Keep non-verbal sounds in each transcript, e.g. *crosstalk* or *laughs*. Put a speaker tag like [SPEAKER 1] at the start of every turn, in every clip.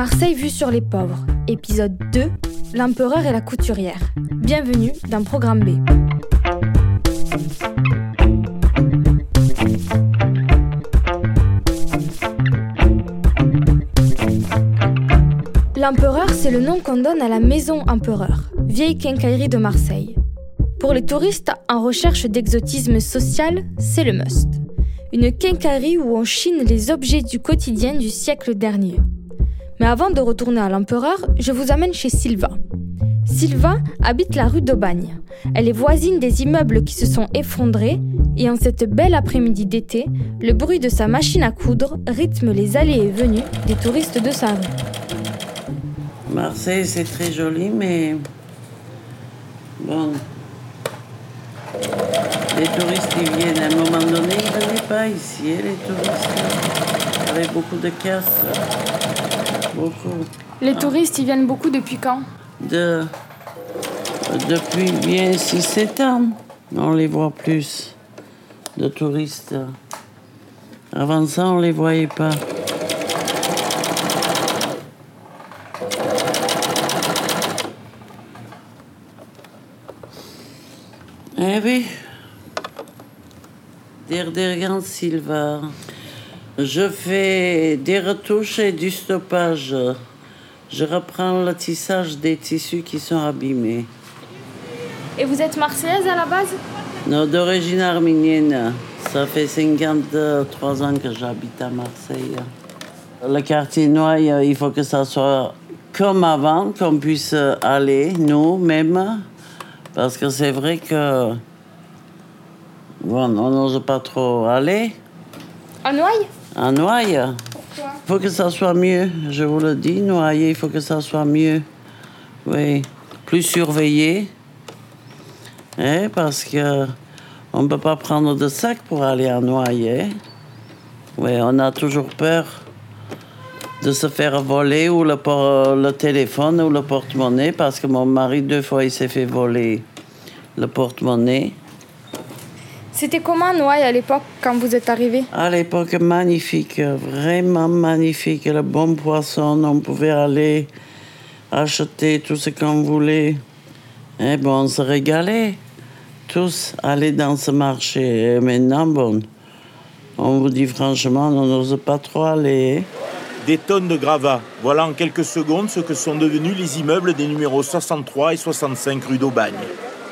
[SPEAKER 1] Marseille vue sur les pauvres, épisode 2, l'empereur et la couturière. Bienvenue dans Programme B. L'empereur, c'est le nom qu'on donne à la maison empereur, vieille quincaillerie de Marseille. Pour les touristes en recherche d'exotisme social, c'est le must. Une quincaillerie où on chine les objets du quotidien du siècle dernier. Mais avant de retourner à l'empereur, je vous amène chez Sylvain. Sylvain habite la rue d'Aubagne. Elle est voisine des immeubles qui se sont effondrés et en cette belle après-midi d'été, le bruit de sa machine à coudre rythme les allées et venues des touristes de sa rue.
[SPEAKER 2] Marseille, c'est très joli, mais bon. Les touristes, ils viennent à un moment donné, ils ne venaient pas ici, hein, les touristes. Avec beaucoup de casse.
[SPEAKER 1] Les touristes, ils viennent beaucoup depuis quand
[SPEAKER 2] De, depuis bien 6-7 ans, on les voit plus, de touristes. Avant ça, on les voyait pas. Eh oui. Der Dergan Silva. Je fais des retouches et du stoppage. Je reprends le tissage des tissus qui sont abîmés.
[SPEAKER 1] Et vous êtes marseillaise à la base?
[SPEAKER 2] Non, d'origine arménienne. Ça fait 53 ans que j'habite à Marseille. Le quartier Noailles, il faut que ça soit comme avant, qu'on puisse aller, nous-mêmes. Parce que c'est vrai que. Bon, on n'ose pas trop aller.
[SPEAKER 1] À Noailles?
[SPEAKER 2] À
[SPEAKER 1] Pourquoi
[SPEAKER 2] il faut que ça soit mieux. Je vous le dis, Noailles, il faut que ça soit mieux. Oui, plus surveillé. Eh, parce que on ne peut pas prendre de sac pour aller à hein. Oui, on a toujours peur de se faire voler ou le, le téléphone ou le porte-monnaie parce que mon mari, deux fois, il s'est fait voler le porte-monnaie.
[SPEAKER 1] C'était comment Noailles à l'époque quand vous êtes arrivé?
[SPEAKER 2] À l'époque, magnifique, vraiment magnifique. Le bon poisson, on pouvait aller acheter tout ce qu'on voulait. Et bon, on se régalait. Tous aller dans ce marché. Et maintenant, bon, on vous dit franchement, on n'ose pas trop aller.
[SPEAKER 3] Des tonnes de gravats. Voilà en quelques secondes ce que sont devenus les immeubles des numéros 63 et 65 rue d'Aubagne.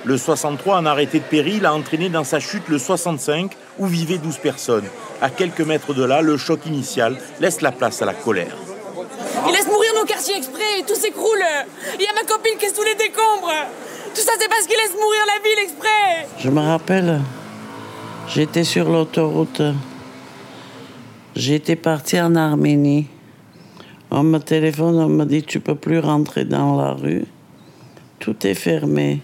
[SPEAKER 3] Le 63 en arrêté de péril a entraîné dans sa chute le 65 où vivaient 12 personnes. À quelques mètres de là, le choc initial laisse la place à la colère.
[SPEAKER 4] Ils laissent mourir nos quartiers exprès, tout s'écroule. Il y a ma copine qui est sous les décombres. Tout ça, c'est parce qu'ils laissent mourir la ville exprès.
[SPEAKER 2] Je me rappelle, j'étais sur l'autoroute. J'étais parti en Arménie. On me téléphone, on me dit tu peux plus rentrer dans la rue. Tout est fermé.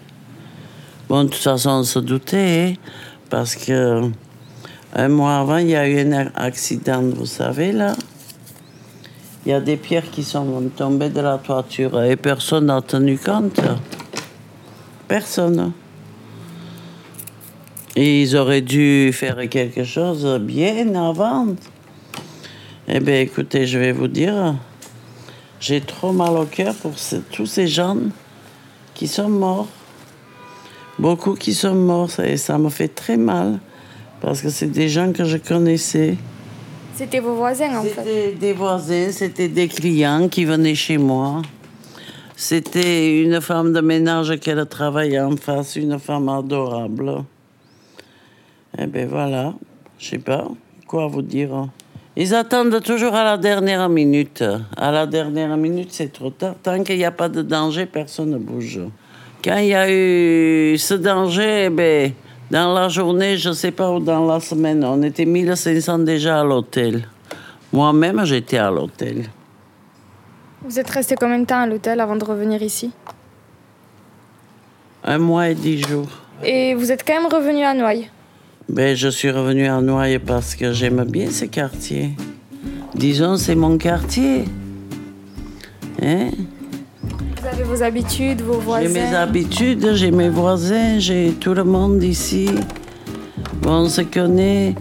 [SPEAKER 2] Bon, de toute façon, on se doutait, hein, parce que un mois avant, il y a eu un accident, vous savez, là. Il y a des pierres qui sont tombées de la toiture et personne n'a tenu compte. Personne. Et ils auraient dû faire quelque chose bien avant. Eh bien, écoutez, je vais vous dire, j'ai trop mal au cœur pour tous ces gens qui sont morts. Beaucoup qui sont morts, ça- et ça me fait très mal, parce que c'est des gens que je connaissais.
[SPEAKER 1] C'était vos voisins en fait.
[SPEAKER 2] C'était des voisins, c'était des clients qui venaient chez moi. C'était une femme de ménage qui travaillait en face, une femme adorable. Eh bien voilà, je sais pas quoi vous dire. Ils attendent toujours à la dernière minute. À la dernière minute, c'est trop tard. Tant qu'il n'y a pas de danger, personne ne bouge. Quand il y a eu ce danger, ben, Dans la journée, je ne sais pas, ou dans la semaine, on était 1500 déjà à l'hôtel. Moi-même, j'étais à l'hôtel.
[SPEAKER 1] Vous êtes resté combien de temps à l'hôtel avant de revenir ici?
[SPEAKER 2] Un mois et dix jours.
[SPEAKER 1] Et vous êtes quand même revenu à Noailles?
[SPEAKER 2] Ben, je suis revenu à Noailles parce que j'aime bien ce quartier. Disons, c'est mon quartier. Hein?
[SPEAKER 1] Vos habitudes, vos voisins
[SPEAKER 2] J'ai mes habitudes, j'ai mes voisins, j'ai tout le monde ici. Bon, on se connaît.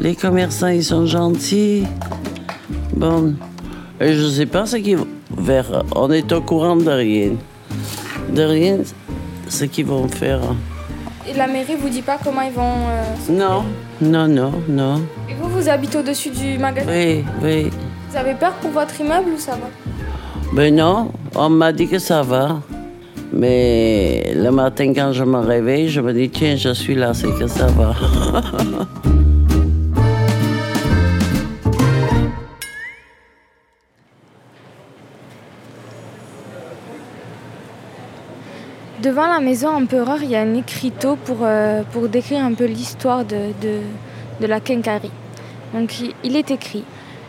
[SPEAKER 2] Les commerçants, ils sont gentils. Bon, et je ne sais pas ce qu'ils vont faire. On est au courant de rien. De rien, ce qu'ils vont faire.
[SPEAKER 1] Et la mairie vous dit pas comment ils vont... euh,
[SPEAKER 2] Non, non, non, non.
[SPEAKER 1] Et vous, vous habitez au-dessus du magasin?
[SPEAKER 2] Oui, oui.
[SPEAKER 1] Vous avez peur pour votre immeuble ou ça va?
[SPEAKER 2] Ben non, on m'a dit que ça va. Mais le matin, quand je me réveille, je me dis, tiens, je suis là, c'est que ça va. *laughs*
[SPEAKER 1] Devant la maison empereur, il y a un écriteau pour, euh, décrire un peu l'histoire de, la quincaillerie. Donc il est écrit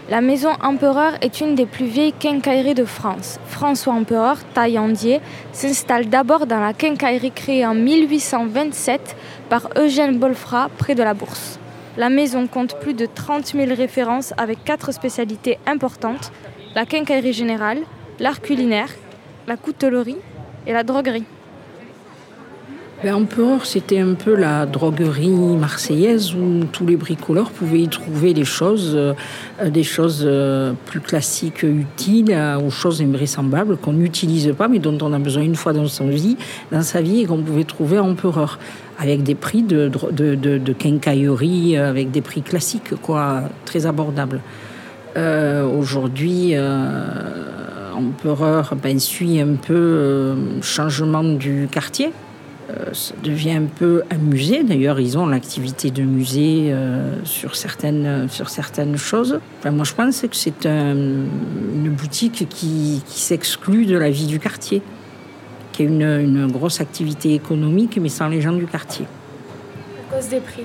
[SPEAKER 1] La maison empereur est une des plus vieilles quincailleries de France. François Empereur, taillandier, s'installe d'abord dans la quincaillerie créée en 1827 par Eugène Bolfrat près de la Bourse. La maison compte plus de 30 000 références avec quatre spécialités importantes la quincaillerie générale, l'art culinaire, la coutellerie et la droguerie.
[SPEAKER 5] Ben, Empereur, c'était un peu la droguerie marseillaise où tous les bricoleurs pouvaient y trouver des choses, euh, des choses euh, plus classiques, utiles, euh, aux choses invraisemblables qu'on n'utilise pas, mais dont on a besoin une fois dans sa vie, et qu'on pouvait trouver à Empereur, avec des prix de, quincaillerie, avec des prix classiques, quoi, très abordables. Aujourd'hui, Empereur ben, suit un peu changement du quartier. Euh, ça devient un peu un musée. D'ailleurs, ils ont l'activité de musée euh, sur, certaines, sur certaines choses. Enfin, moi, je pense que c'est un- une boutique qui, qui s'exclut de la vie du quartier, qui a une, une grosse activité économique, mais sans les gens du quartier.
[SPEAKER 1] À cause des prix.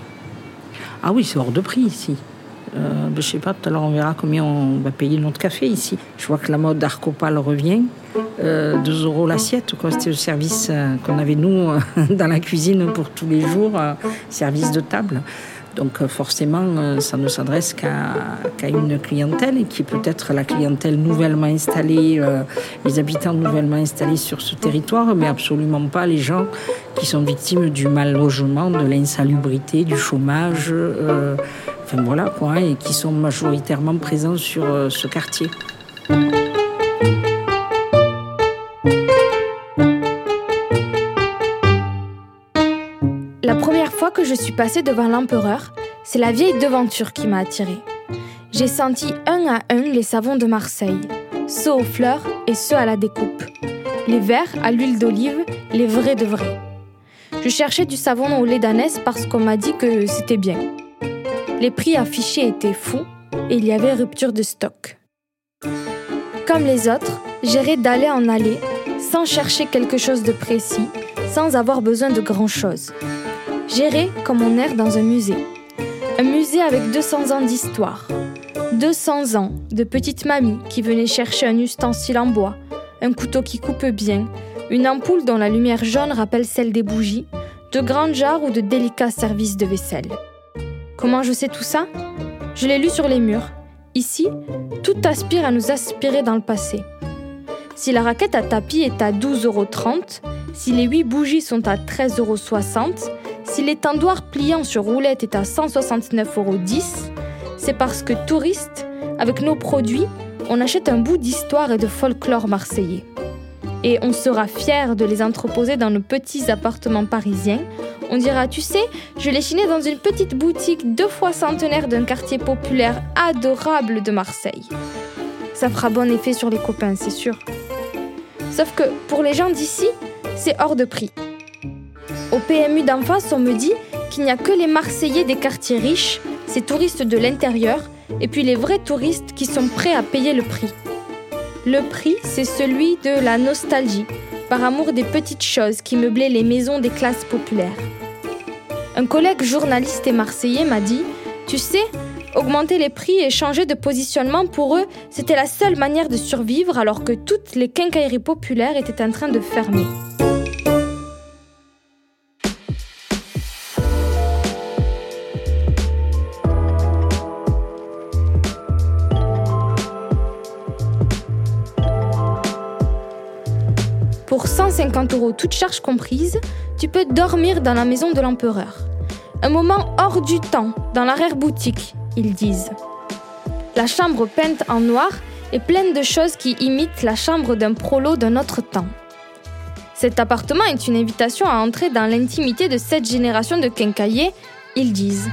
[SPEAKER 5] Ah oui, c'est hors de prix ici. Euh, ben, je sais pas, tout à l'heure on verra combien on va payer notre café ici. Je vois que la mode Arcopal revient. Euh, 2 euros l'assiette. C'était le service euh, qu'on avait nous *laughs* dans la cuisine pour tous les jours, euh, service de table. Donc euh, forcément, euh, ça ne s'adresse qu'à une clientèle et qui est peut-être la clientèle nouvellement installée, euh, les habitants nouvellement installés sur ce territoire, mais absolument pas les gens qui sont victimes du mal logement, de l'insalubrité, du chômage, enfin voilà quoi, et qui sont majoritairement présents sur ce quartier.
[SPEAKER 1] Je suis passée devant l'empereur, c'est la vieille devanture qui m'a attirée. J'ai senti un à un les savons de Marseille, ceux aux fleurs et ceux à la découpe. Les verts à l'huile d'olive, les vrais de vrais. Je cherchais du savon au lait d'ânesse parce qu'on m'a dit que c'était bien. Les prix affichés étaient fous et il y avait rupture de stock. Comme les autres, j'irais d'aller en aller sans chercher quelque chose de précis, sans avoir besoin de grand-chose. J'irai comme on erre dans un musée. Un musée avec 200 ans d'histoire. 200 ans de petite mamie qui venait chercher un ustensile en bois, un couteau qui coupe bien, une ampoule dont la lumière jaune rappelle celle des bougies, de grandes jarres ou de délicats services de vaisselle. Comment je sais tout ça? Je l'ai lu sur les murs. Ici, tout aspire à nous aspirer dans le passé. Si la raquette à tapis est à 12,30 euros, si les 8 bougies sont à 13,60 euros, si l'étendoir pliant sur roulette est à 169,10 euros, c'est parce que touristes, avec nos produits, on achète un bout d'histoire et de folklore marseillais. Et on sera fiers de les entreposer dans nos petits appartements parisiens. On dira, tu sais, je l'ai chiné dans une petite boutique deux fois centenaire d'un quartier populaire adorable de Marseille. Ça fera bon effet sur les copains, c'est sûr. Sauf que pour les gens d'ici, c'est hors de prix. Au PMU d'en face, on me dit qu'il n'y a que les Marseillais des quartiers riches, ces touristes de l'intérieur, et puis les vrais touristes qui sont prêts à payer le prix. Le prix, c'est celui de la nostalgie, par amour des petites choses qui meublaient les maisons des classes populaires. Un collègue journaliste et marseillais m'a dit Tu sais, augmenter les prix et changer de positionnement pour eux, c'était la seule manière de survivre alors que toutes les quincailleries populaires étaient en train de fermer. Pour 150 euros, toutes charges comprises, tu peux dormir dans la maison de l'empereur. Un moment hors du temps, dans l'arrière-boutique, ils disent. La chambre peinte en noir est pleine de choses qui imitent la chambre d'un prolo d'un autre temps. Cet appartement est une invitation à entrer dans l'intimité de cette génération de quincailliers, ils disent.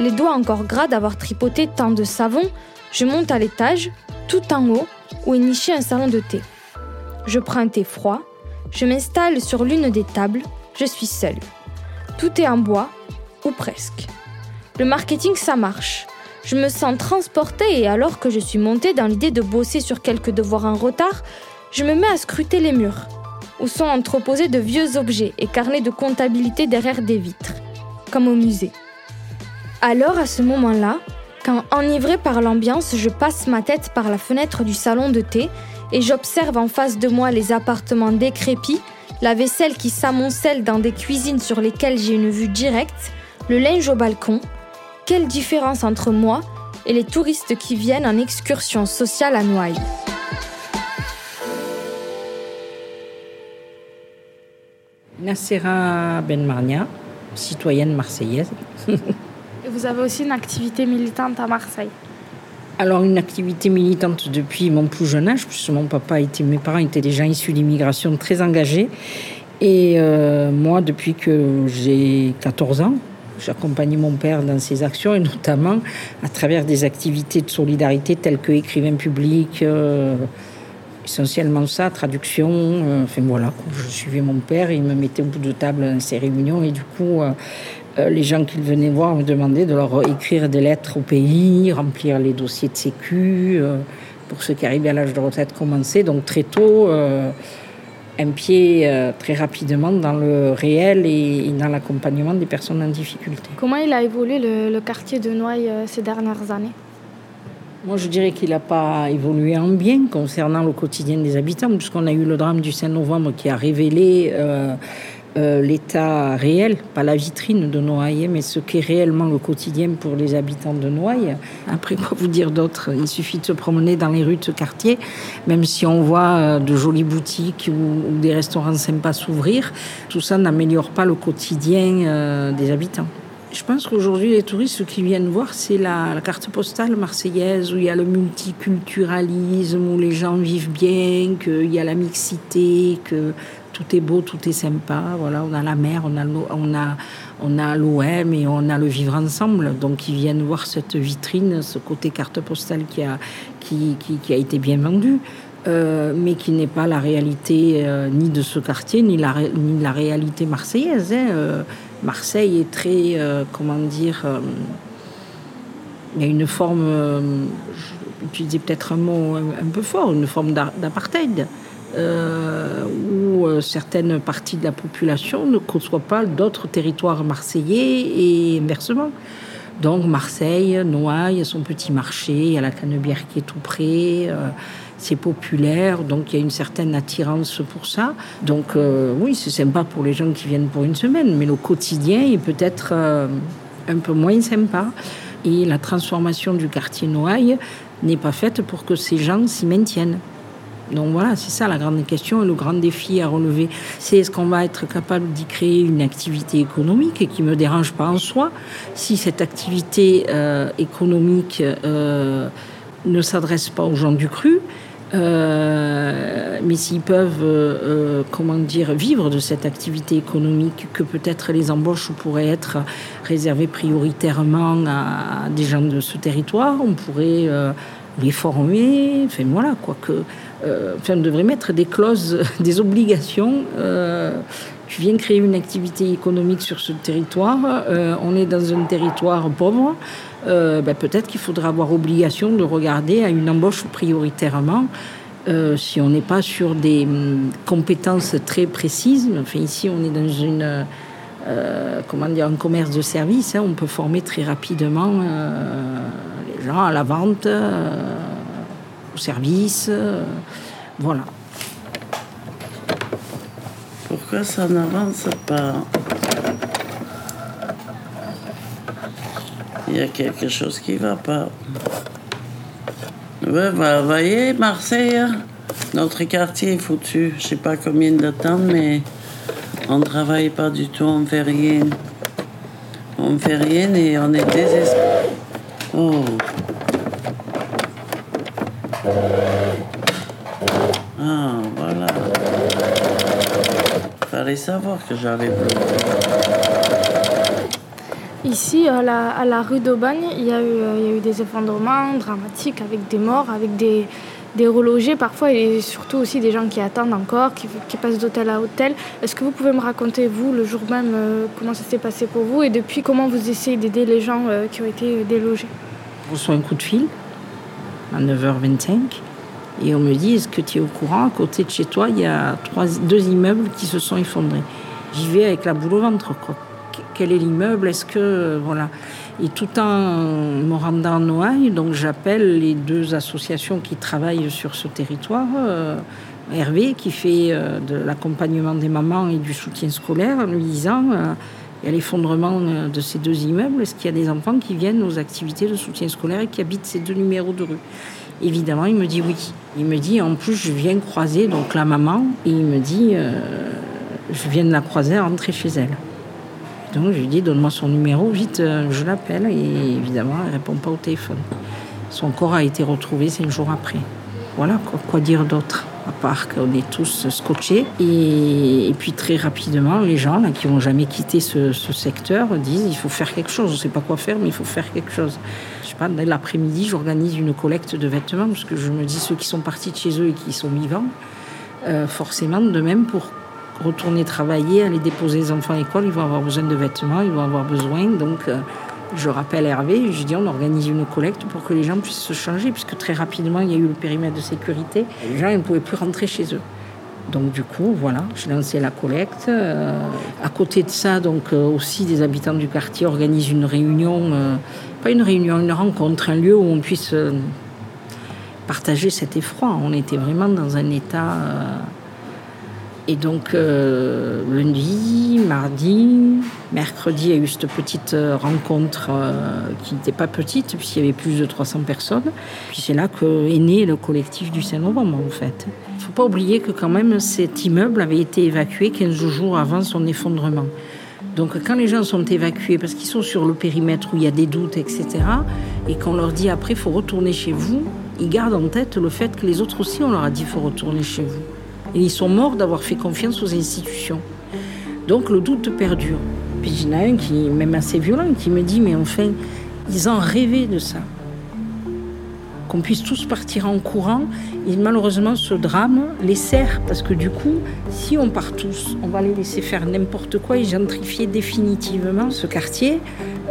[SPEAKER 1] Les doigts encore gras d'avoir tripoté tant de savon, je monte à l'étage, tout en haut, où est niché un salon de thé. Je prends un thé froid, je m'installe sur l'une des tables, je suis seule. Tout est en bois, ou presque. Le marketing, ça marche. Je me sens transportée et alors que je suis montée dans l'idée de bosser sur quelques devoirs en retard, je me mets à scruter les murs, où sont entreposés de vieux objets et carnets de comptabilité derrière des vitres, comme au musée. Alors, à ce moment-là, quand enivrée par l'ambiance, je passe ma tête par la fenêtre du salon de thé et j'observe en face de moi les appartements décrépits, la vaisselle qui s'amoncelle dans des cuisines sur lesquelles j'ai une vue directe, le linge au balcon. Quelle différence entre moi et les touristes qui viennent en excursion sociale à Noailles.
[SPEAKER 5] Nassera Benmarnia, citoyenne marseillaise. *laughs*
[SPEAKER 1] Vous avez aussi une activité militante à Marseille
[SPEAKER 5] alors une activité militante depuis mon plus jeune âge, puisque mon papa était, mes parents étaient des gens issus d'immigration très engagés. Et euh, moi, depuis que j'ai 14 ans, j'accompagne mon père dans ses actions et notamment à travers des activités de solidarité telles que écrivain public, euh, essentiellement ça, traduction. Euh, enfin voilà, je suivais mon père, il me mettait au bout de table dans ses réunions et du coup, euh, les gens qui venaient voir me demandaient de leur écrire des lettres au pays, remplir les dossiers de sécu, euh, pour ceux qui arrivaient à l'âge de retraite commencer. Donc très tôt, euh, un pied très rapidement dans le réel et, dans l'accompagnement des personnes en difficulté.
[SPEAKER 1] Comment il a évolué le, quartier de Noailles ces dernières années?
[SPEAKER 5] Moi, je dirais qu'il n'a pas évolué en bien concernant le quotidien des habitants, puisqu'on a eu le drame du 5 novembre qui a révélé euh, l'état réel, pas la vitrine de Noailles, mais ce qu'est réellement le quotidien pour les habitants de Noailles. Après, quoi vous dire d'autre? Il suffit de se promener dans les rues de ce quartier, même si on voit euh, de jolies boutiques ou, des restaurants sympas s'ouvrir, tout ça n'améliore pas le quotidien euh, des habitants. Je pense qu'aujourd'hui, les touristes, ce qu'ils viennent voir, c'est la, carte postale marseillaise, où il y a le multiculturalisme, où les gens vivent bien, qu'il y a la mixité, que tout est beau, tout est sympa. Voilà, on a la mer, on a l'OM et on a le vivre ensemble. Donc ils viennent voir cette vitrine, ce côté carte postale qui a qui, qui, a été bien vendu. Euh, mais qui n'est pas la réalité euh, ni de ce quartier, ni la, ni la réalité marseillaise. Hein. Euh, Marseille est très, comment dire, il y a une forme, je vais peut-être un mot un, peu fort, une forme d'apartheid. Euh, où euh, certaines parties de la population ne conçoivent pas d'autres territoires marseillais et inversement. Donc Marseille, Noailles, son petit marché, il y a la Canebière qui est tout près, euh, c'est populaire, donc il y a une certaine attirance pour ça. Donc oui, c'est sympa pour les gens qui viennent pour une semaine, mais le quotidien est peut-être un peu moins sympa. Et la transformation du quartier Noailles n'est pas faite pour que ces gens s'y maintiennent. Donc voilà, c'est ça la grande question et le grand défi à relever. C'est est-ce qu'on va être capable d'y créer une activité économique qui ne me dérange pas en soi Si cette activité euh, économique euh, ne s'adresse pas aux gens du cru, euh, mais s'ils peuvent, comment dire, vivre de cette activité économique, que peut-être les embauches pourraient être réservées prioritairement à, des gens de ce territoire, on pourrait les former, enfin voilà, quoi que euh, enfin, on devrait mettre des clauses, *laughs* des obligations. Euh, tu viens créer une activité économique sur ce territoire, euh, on est dans un territoire pauvre, ben, peut-être qu'il faudra avoir obligation de regarder à une embauche prioritairement euh, si on n'est pas sur des hum, compétences très précises. Enfin, ici, on est dans une, euh, comment dire, un commerce de service. Hein. on peut former très rapidement euh, les gens à la vente, au service. voilà.
[SPEAKER 2] Pourquoi ça n'avance pas? Il y a quelque chose qui va pas. Bah, voyez, Marseille, hein, notre quartier est foutu. Je sais pas combien de temps, mais on ne travaille pas du tout, on fait rien. On fait rien et on est désespéré. Oh. Ah. Fallait savoir que j'allais
[SPEAKER 1] Ici, à la, rue d'Aubagne, il, y a eu, euh, il y a eu des effondrements dramatiques avec des morts, avec des, des relogés. Parfois et surtout aussi des gens qui attendent encore, qui, passent d'hôtel à hôtel. Est-ce que vous pouvez me raconter, vous, le jour même, euh, comment ça s'est passé pour vous et depuis comment vous essayez d'aider les gens euh, qui ont été délogés?
[SPEAKER 5] Je reçois un coup de fil à 9h25 et on me dit Est-ce que tu es au courant À côté de chez toi, il y a deux immeubles qui se sont effondrés. J'y vais avec la boule au ventre. Quoi quel est l'immeuble, est-ce que voilà. Et tout en me rendant en Noailles, donc j'appelle les deux associations qui travaillent sur ce territoire. Euh, Hervé qui fait euh, de l'accompagnement des mamans et du soutien scolaire, en lui disant euh, il y a l'effondrement de ces deux immeubles, est-ce qu'il y a des enfants qui viennent aux activités de soutien scolaire et qui habitent ces deux numéros de rue? Évidemment, il me dit oui. Il me dit en plus je viens croiser donc la maman et il me dit je viens de la croiser rentrer chez elle. Donc je lui dis donne-moi son numéro, vite, euh, je l'appelle et évidemment elle répond pas au téléphone. Son corps a été retrouvé cinq jours après. Voilà, quoi, dire d'autre? À part qu'on est tous scotchés. Et, puis très rapidement, les gens là, qui n'ont jamais quitté ce, secteur disent il faut faire quelque chose. On ne sait pas quoi faire, mais il faut faire quelque chose. Je sais pas, dès l'après-midi, j'organise une collecte de vêtements parce que je me dis ceux qui sont partis de chez eux et qui sont vivants, euh, forcément de même pour retourner travailler, aller déposer les enfants à l'école, ils vont avoir besoin de vêtements, ils vont avoir besoin. Donc, euh, je rappelle Hervé, je dis on organise une collecte pour que les gens puissent se changer, puisque très rapidement, il y a eu le périmètre de sécurité. les gens ne pouvaient plus rentrer chez eux. Donc du coup, voilà, j'ai lancé la collecte. Euh, à côté de ça, donc euh, aussi des habitants du quartier organisent une réunion, pas une réunion, une rencontre, un lieu où on puisse partager cet effroi. On était vraiment dans un état et donc, euh, lundi, mardi, mercredi, il y a eu cette petite euh, rencontre euh, qui n'était pas petite, puisqu'il y avait plus de 300 personnes. Puis c'est là qu'est né le collectif du 5 novembre, en fait. Il ne faut pas oublier que quand même cet immeuble avait été évacué 15 jours avant son effondrement. Donc quand les gens sont évacués, parce qu'ils sont sur le périmètre où il y a des doutes, etc., et qu'on leur dit après, il faut retourner chez vous, ils gardent en tête le fait que les autres aussi, on leur a dit, il faut retourner chez vous. Et ils sont morts d'avoir fait confiance aux institutions. Donc le doute perdure. Puis il y en a un qui, même assez violent, qui me dit, mais enfin, ils ont rêvé de ça qu'on puisse tous partir en courant. Et malheureusement, ce drame les sert parce que du coup, si on part tous, on va les laisser faire n'importe quoi et gentrifier définitivement ce quartier.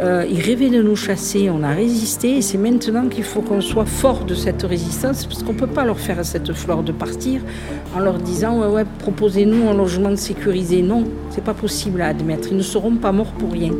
[SPEAKER 5] Euh, ils rêvaient de nous chasser, on a résisté et c'est maintenant qu'il faut qu'on soit fort de cette résistance parce qu'on ne peut pas leur faire cette fleur de partir en leur disant ouais, ouais proposez-nous un logement sécurisé. Non, c'est pas possible à admettre. Ils ne seront pas morts pour rien.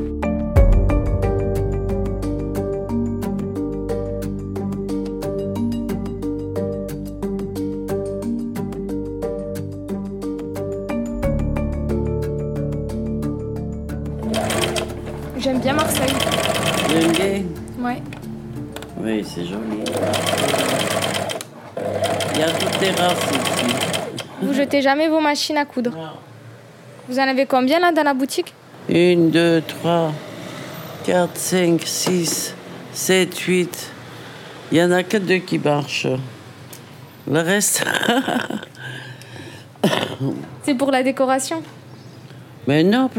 [SPEAKER 1] Jamais vos machines à coudre Vous en avez combien là dans la boutique?
[SPEAKER 2] Une, deux, trois, quatre, cinq, six, sept, huit. Il y en a que deux qui marchent. Le reste. *laughs*
[SPEAKER 1] c'est pour la décoration?
[SPEAKER 2] Mais non,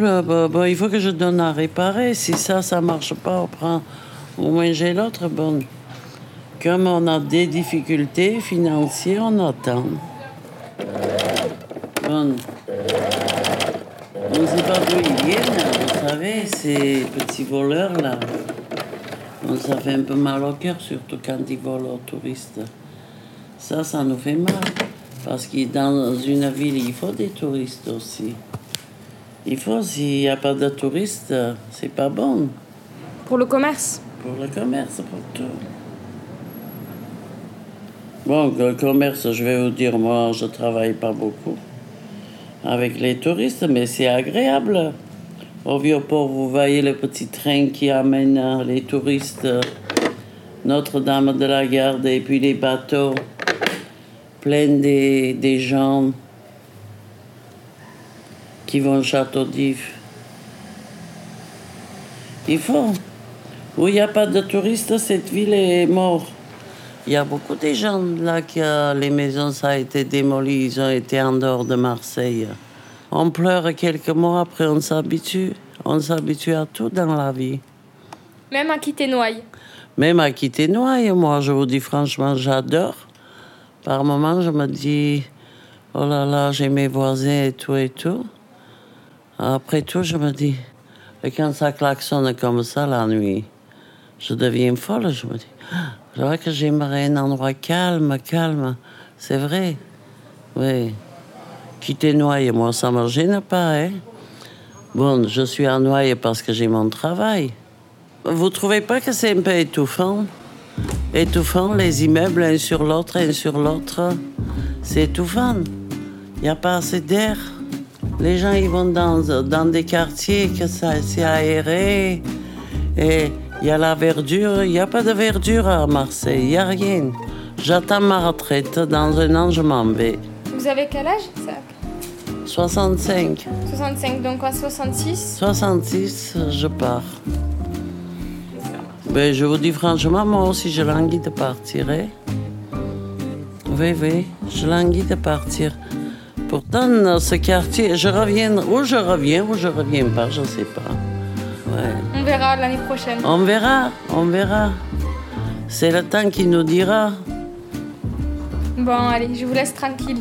[SPEAKER 2] il faut que je donne à réparer. Si ça, ça marche pas, on prend au moins j'ai l'autre bonne. Comme on a des difficultés financières, on attend. On ne sait pas d'où ils viennent, vous savez, ces petits voleurs-là. Ça fait un peu mal au cœur, surtout quand ils volent aux touristes. Ça, ça nous fait mal. Parce que dans une ville, il faut des touristes aussi. Il faut, s'il n'y a pas de touristes, c'est pas bon.
[SPEAKER 1] Pour le commerce
[SPEAKER 2] Pour le commerce, pour tout. Bon, le commerce, je vais vous dire, moi, je travaille pas beaucoup avec les touristes, mais c'est agréable. Au Vieux-Port, vous voyez le petit train qui amène les touristes, Notre-Dame de la Garde, et puis les bateaux pleins des, des gens qui vont au Château d'If. Il faut. Où il n'y a pas de touristes, cette ville est morte. Il y a beaucoup de gens là que les maisons ça a été démolies, ils ont été en dehors de Marseille. On pleure quelques mois, après on s'habitue. On s'habitue à tout dans la vie.
[SPEAKER 1] Même à quitter Noailles
[SPEAKER 2] Même à quitter Noailles, moi je vous dis franchement, j'adore. Par moments, je me dis, oh là là, j'ai mes voisins et tout et tout. Après tout, je me dis, et quand ça klaxonne comme ça la nuit, je deviens folle, je me dis, je vois que j'aimerais un endroit calme, calme. C'est vrai. Oui. Quitter Noyer, moi, ça me gêne pas, hein. Bon, je suis à Noyer parce que j'ai mon travail. Vous trouvez pas que c'est un peu étouffant? Étouffant, les immeubles un sur l'autre, un sur l'autre. C'est étouffant. Il n'y a pas assez d'air. Les gens, ils vont dans, dans des quartiers que ça c'est aéré. Et il y a la verdure. Il n'y a pas de verdure à Marseille. Il n'y a rien. J'attends ma retraite. Dans un an, je m'en vais.
[SPEAKER 1] Vous avez quel âge, ça
[SPEAKER 2] 65.
[SPEAKER 1] 65, donc à 66
[SPEAKER 2] 66, je pars. Ben, je vous dis franchement, moi aussi, je languis de partir. hein. Oui, oui, je languis de partir. Pourtant, dans ce quartier, je reviens, ou je reviens, ou je reviens pas, je sais pas. Ouais.
[SPEAKER 1] On verra l'année prochaine.
[SPEAKER 2] On verra, on verra. C'est le temps qui nous dira.
[SPEAKER 1] Bon, allez, je vous laisse tranquille.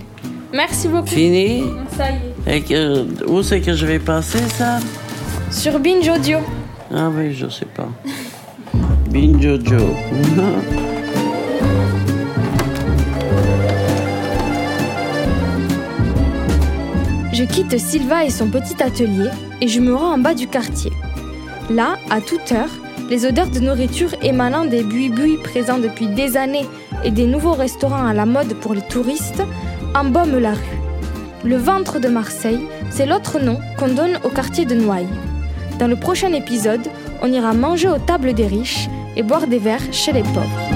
[SPEAKER 1] Merci beaucoup.
[SPEAKER 2] Fini
[SPEAKER 1] Ça y est.
[SPEAKER 2] Et que, où c'est que je vais passer ça?
[SPEAKER 1] Sur Binge Audio.
[SPEAKER 2] Ah oui, je sais pas. *laughs* Binjojo.
[SPEAKER 1] Je quitte Silva et son petit atelier et je me rends en bas du quartier. Là, à toute heure, les odeurs de nourriture émanant des buis-buis présents depuis des années et des nouveaux restaurants à la mode pour les touristes embaument la rue. Le ventre de Marseille, c'est l'autre nom qu'on donne au quartier de Noailles. Dans le prochain épisode, on ira manger aux tables des riches et boire des verres chez les pauvres.